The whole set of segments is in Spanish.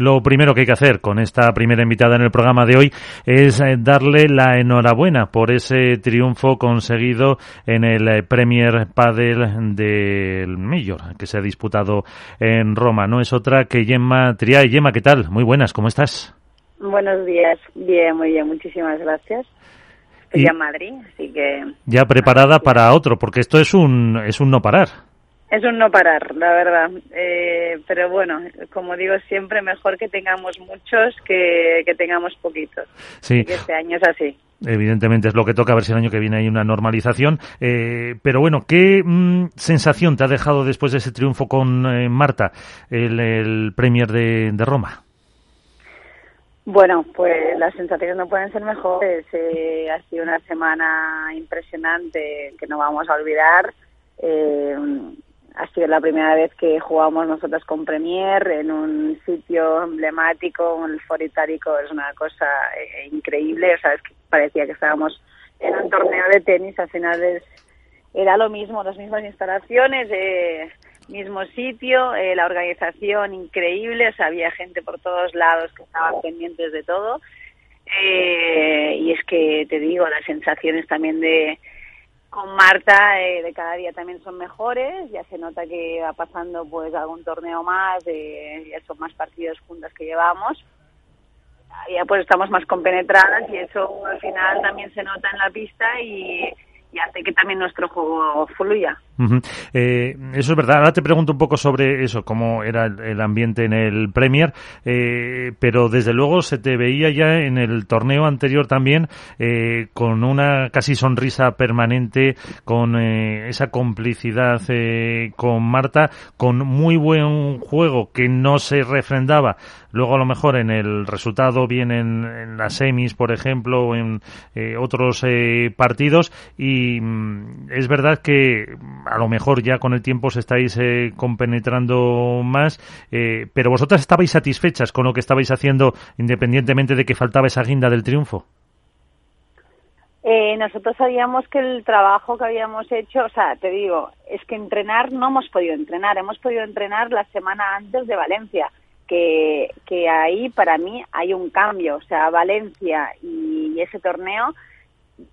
lo primero que hay que hacer con esta primera invitada en el programa de hoy es eh, darle la enhorabuena por ese triunfo conseguido en el eh, Premier Padel del Major que se ha disputado en Roma. No es otra que Gemma Triay. Gemma, ¿qué tal? Muy buenas, ¿cómo estás? Buenos días, bien, muy bien, muchísimas gracias. Estoy a Madrid, así que... Ya preparada para otro, porque esto es un, es un no parar. Es un no parar, la verdad. Eh, pero bueno, como digo siempre, mejor que tengamos muchos que, que tengamos poquitos. Sí. que este año es así. Evidentemente es lo que toca, a ver si el año que viene hay una normalización. Eh, pero bueno, ¿qué mm, sensación te ha dejado después de ese triunfo con eh, Marta, el, el Premier de, de Roma? Bueno, pues las sensaciones no pueden ser mejores. Eh, ha sido una semana impresionante que no vamos a olvidar. Eh, ha sido la primera vez que jugamos nosotros con Premier en un sitio emblemático, el Foro Itálico, es una cosa eh, increíble. O sea, es que parecía que estábamos en un torneo de tenis. Al final era lo mismo, las mismas instalaciones. Eh, mismo sitio, eh, la organización increíble, había gente por todos lados que estaban pendientes de todo. Eh, y es que te digo, las sensaciones también de con Marta eh, de cada día también son mejores, ya se nota que va pasando pues algún torneo más, eh, ya son más partidos juntas que llevamos, ya pues estamos más compenetradas y eso al final también se nota en la pista y, y hace que también nuestro juego fluya. Eh, eso es verdad. Ahora te pregunto un poco sobre eso, cómo era el, ambiente en el Premier, eh, pero desde luego se te veía ya en el torneo anterior también eh, con una casi sonrisa permanente, con esa complicidad con Marta, con muy buen juego que no se refrendaba. Luego a lo mejor en el resultado, bien en, las semis, por ejemplo, o en otros partidos. Y mm, es verdad que a lo mejor ya con el tiempo os estáis eh, compenetrando más, eh, pero vosotras estabais satisfechas con lo que estabais haciendo independientemente de que faltaba esa guinda del triunfo. Eh, nosotros sabíamos que el trabajo que habíamos hecho, o sea, te digo, es que entrenar no hemos podido entrenar, hemos podido entrenar la semana antes de Valencia, que, que ahí para mí hay un cambio, o sea, Valencia y ese torneo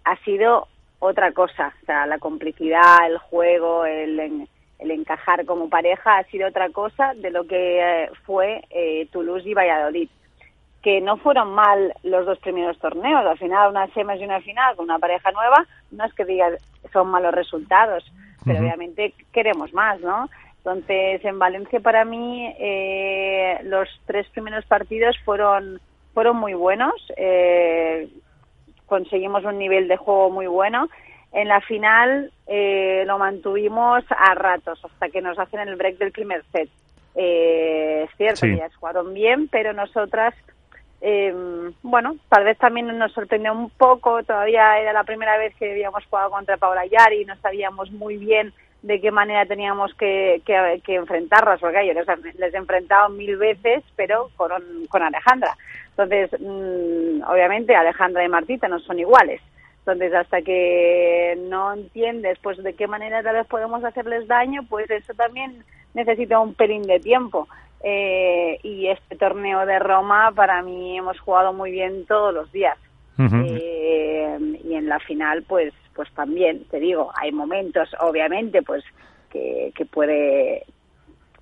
ha sido otra cosa. O sea, la complicidad, el juego, el, el encajar como pareja ha sido otra cosa de lo que eh, fue eh, Toulouse y Valladolid. Que no fueron mal los dos primeros torneos. Al final, una semis y una final con una pareja nueva, no es que diga son malos resultados, pero obviamente queremos más, ¿no? Entonces, en Valencia para mí eh, los tres primeros partidos fueron fueron muy buenos. Eh, conseguimos un nivel de juego muy bueno. En la final eh, lo mantuvimos a ratos hasta que nos hacen el break del primer set. Eh, es cierto que ya jugaron bien, pero nosotras, eh, bueno, tal vez también nos sorprendió un poco. Todavía era la primera vez que habíamos jugado contra Paula Yari y no sabíamos muy bien de qué manera teníamos que, que, enfrentarlas, porque yo les, les, he enfrentado mil veces, pero con, con Alejandra. Entonces, mm, obviamente Alejandra y Martita no son iguales. Entonces, hasta que no entiendes pues de qué manera tal vez podemos hacerles daño, pues eso también necesita un pelín de tiempo. Eh, y este torneo de Roma, para mí hemos jugado muy bien todos los días. eh, y en la final, pues, pues también, te digo, hay momentos, obviamente, pues que, puede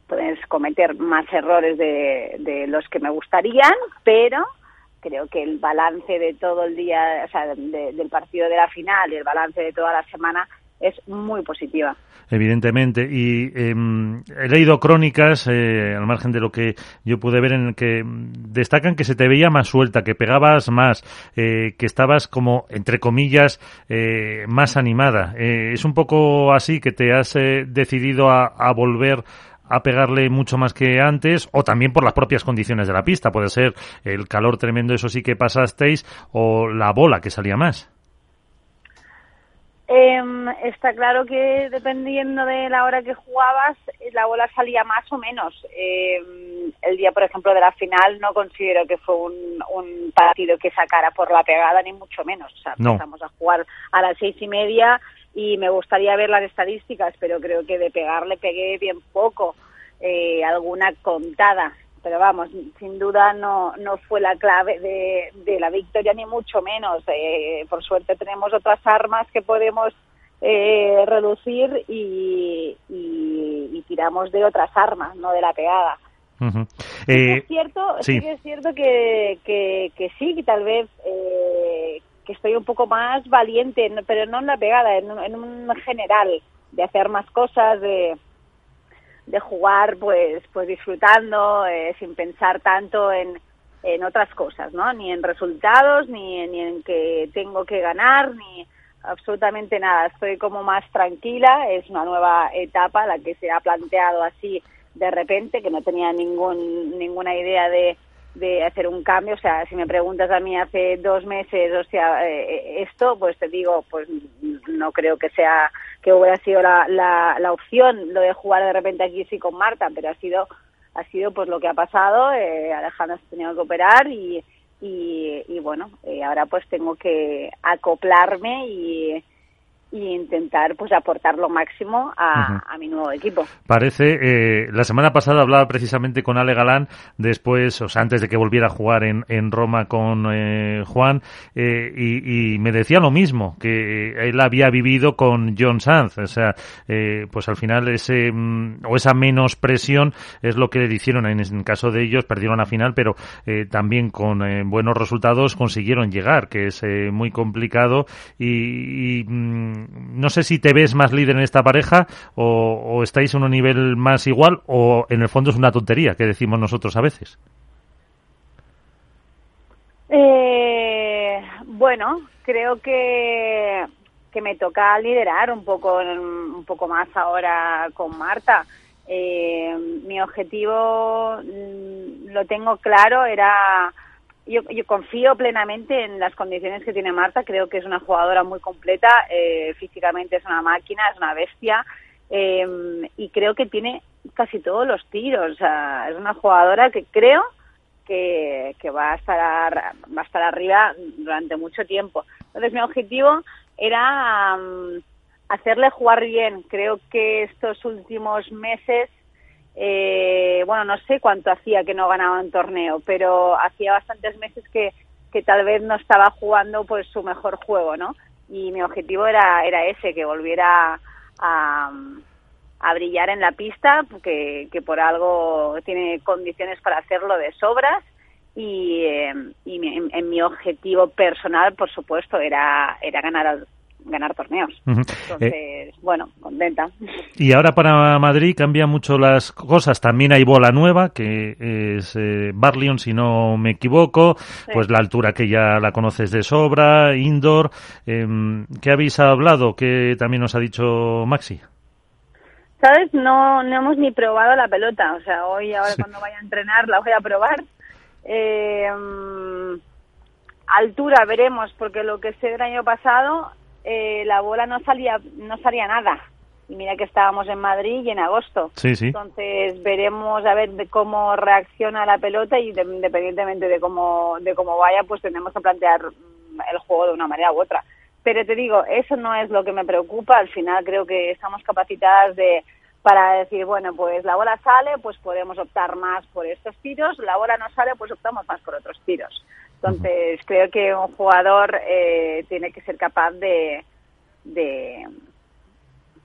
puedes cometer más errores de, de los que me gustarían, pero creo que el balance de todo el día, o sea, del partido de la final y el balance de toda la semana es muy positiva. Evidentemente. Y em, he leído crónicas, eh, al margen de lo que yo pude ver, en que destacan que se te veía más suelta, que pegabas más, eh, que estabas como, entre comillas, eh, más animada. ¿Es un poco así que te has decidido a, a volver a pegarle mucho más que antes o también por las propias condiciones de la pista. Puede ser el calor tremendo, eso sí que pasasteis, o la bola que salía más. Eh, está claro que dependiendo de la hora que jugabas, la bola salía más o menos. Eh, el día, por ejemplo, de la final no considero que fue un, un, partido que sacara por la pegada, ni mucho menos. O sea, empezamos a jugar a las seis y media y me gustaría ver las estadísticas, pero creo que de pegar le pegué bien poco, eh, alguna contada, pero vamos, sin duda no, no fue la clave de, de la victoria, ni mucho menos. Eh, por suerte tenemos otras armas que podemos eh, reducir y, y, tiramos de otras armas, no de la pegada. es eh, cierto, sí. es cierto que, que, que sí, que tal vez eh, que estoy un poco más valiente, pero no en la pegada, en, en un general, de hacer más cosas, de, de jugar pues pues disfrutando eh, sin pensar tanto en, en otras cosas no ni en resultados ni, ni en que tengo que ganar ni absolutamente nada estoy como más tranquila es una nueva etapa la que se ha planteado así de repente que no tenía ningún ninguna idea de de hacer un cambio. O sea, si me preguntas a mí hace dos meses, o sea, eh, esto, pues te digo, pues no creo que sea, que hubiera sido la, la, la opción lo de jugar de repente aquí sí con Marta, pero ha sido, ha sido pues lo que ha pasado. Eh, Alejandra se ha tenido que operar y, y, y bueno, eh, ahora pues tengo que acoplarme y y intentar pues aportar lo máximo a, a mi nuevo equipo. Parece, eh, la semana pasada hablaba precisamente con Ale Galán, después, o sea, antes de que volviera a jugar en, en Roma con eh, Juan, eh, y, y, me decía lo mismo, que él había vivido con John Sanz, o sea, eh, pues al final ese, mm, o esa menos presión es lo que le hicieron, en, en caso de ellos perdieron la final, pero eh, también con eh, buenos resultados consiguieron llegar, que es muy complicado y, y mm, no sé si te ves más líder en esta pareja o, estáis en un nivel más igual o en el fondo es una tontería que decimos nosotros a veces. Eh, bueno, creo que, que me toca liderar un poco, un poco más ahora con Marta. Eh, mi objetivo mm, lo tengo claro, era yo, yo confío plenamente en las condiciones que tiene Marta. Creo que es una jugadora muy completa. Eh, físicamente es una máquina, es una bestia. Eh, y creo que tiene casi todos los tiros. O sea, es una jugadora que creo que, va, a estar va a estar arriba durante mucho tiempo. Entonces, mi objetivo era um, hacerle jugar bien. Creo que estos últimos meses eh, bueno, no sé cuánto hacía que no ganaba un torneo, pero hacía bastantes meses que, que tal vez no estaba jugando pues su mejor juego, ¿no? Y mi objetivo era, era ese, que volviera a, a brillar en la pista, que, que por algo tiene condiciones para hacerlo de sobras y, eh, y mi, en, mi objetivo personal, por supuesto, era, era ganar ganar torneos. Entonces, eh, bueno, contenta. Y ahora para Madrid cambian mucho las cosas. También hay bola nueva, que es eh, Barlion, si no me equivoco. Pues la altura que ya la conoces de sobra, indoor. Eh, ¿Qué habéis hablado? ¿Qué también nos ha dicho Maxi? ¿Sabes? No, no hemos ni probado la pelota. O sea, hoy, ahora cuando vaya a entrenar, la voy a probar. Eh, altura veremos, porque lo que sé del año pasado eh, la bola no salía, no salía nada. Y mira que estábamos en Madrid y en agosto. Sí, sí. Entonces veremos a ver de cómo reacciona la pelota y de, independientemente de cómo, de cómo vaya, pues tenemos que plantear el juego de una manera u otra. Pero te digo, eso no es lo que me preocupa. Al final creo que estamos capacitadas de para decir, bueno, pues la bola sale, pues podemos optar más por estos tiros, la bola no sale, pues optamos más por otros tiros. Entonces, creo que un jugador eh, tiene que ser capaz de, de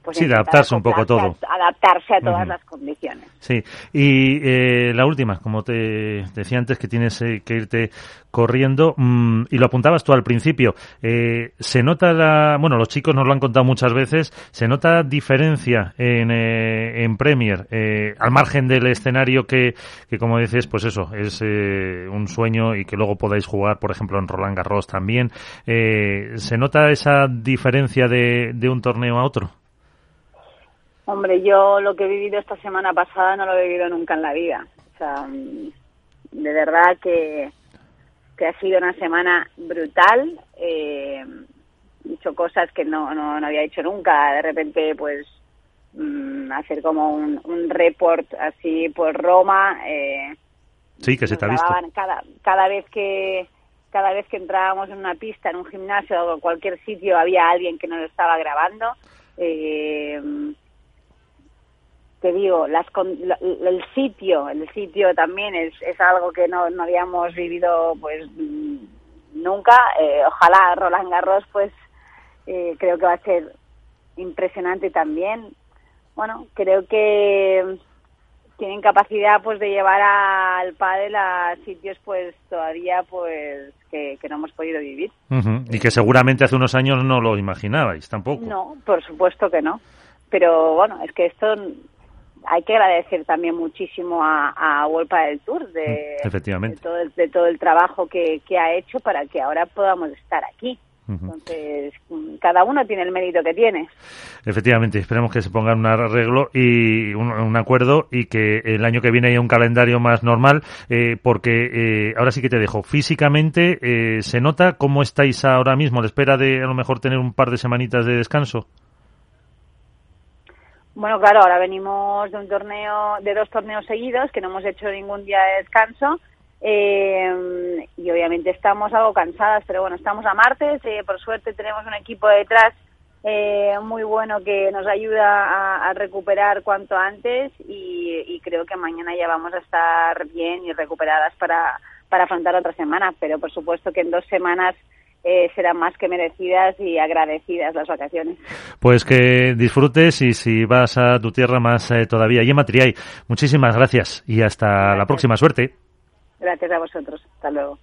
pues sí, de adaptarse un poco a todo. adaptarse a todas las condiciones. Sí, y eh, la última, como te decía antes, que tienes eh, que irte corriendo, mmm, y lo apuntabas tú al principio, eh, se nota la, bueno, los chicos nos lo han contado muchas veces, se nota diferencia en, eh, en Premier, eh, al margen del escenario que, que, como dices, pues eso, es eh, un sueño y que luego podáis jugar, por ejemplo, en Roland Garros también. ¿Se nota esa diferencia de, de un torneo a otro? Hombre, yo lo que he vivido esta semana pasada no lo he vivido nunca en la vida. O sea, mm, de verdad que, que ha sido una semana brutal. Eh, he hecho cosas que no, no, no había hecho nunca. De repente, pues, mmm, hacer como un, un report así por Roma. Eh, sí, que se te ha visto. Cada, cada vez que cada vez que entrábamos en una pista, en un gimnasio o en cualquier sitio, había alguien que nos estaba grabando. Eh, te digo, las, el sitio, el sitio también es, es algo que no, no habíamos vivido pues nunca. Eh, ojalá Roland Garros pues eh, creo que va a ser impresionante también. Bueno, creo que tienen capacidad pues de llevar al pádel a sitios pues todavía pues que, no hemos podido vivir. Y que seguramente hace unos años no lo imaginabais tampoco. No, por supuesto que no. Pero bueno, es que esto hay que agradecer también muchísimo a, a World del Tour de, Efectivamente. De, todo el, de todo el trabajo que, que ha hecho para que ahora podamos estar aquí. Entonces, cada uno tiene el mérito que tiene. Efectivamente, esperemos que se pongan un arreglo y un, acuerdo y que el año que viene haya un calendario más normal, eh, porque eh, ahora sí que te dejo. Físicamente, eh, ¿se nota cómo estáis ahora mismo? ¿Le espera de a lo mejor tener un par de semanitas de descanso? Bueno, claro, ahora venimos de un torneo, de dos torneos seguidos, que no hemos hecho ningún día de descanso eh, y obviamente estamos algo cansadas, pero bueno, estamos a martes. Eh, por suerte tenemos un equipo detrás eh, muy bueno que nos ayuda a, recuperar cuanto antes y, creo que mañana ya vamos a estar bien y recuperadas para, para afrontar otra semana. Pero por supuesto que en dos semanas eh, serán más que merecidas y agradecidas las vacaciones. Pues que disfrutes y si vas a tu tierra más eh, todavía. Yema Triay, muchísimas gracias y hasta la próxima. Suerte. Gracias a vosotros. Hasta luego.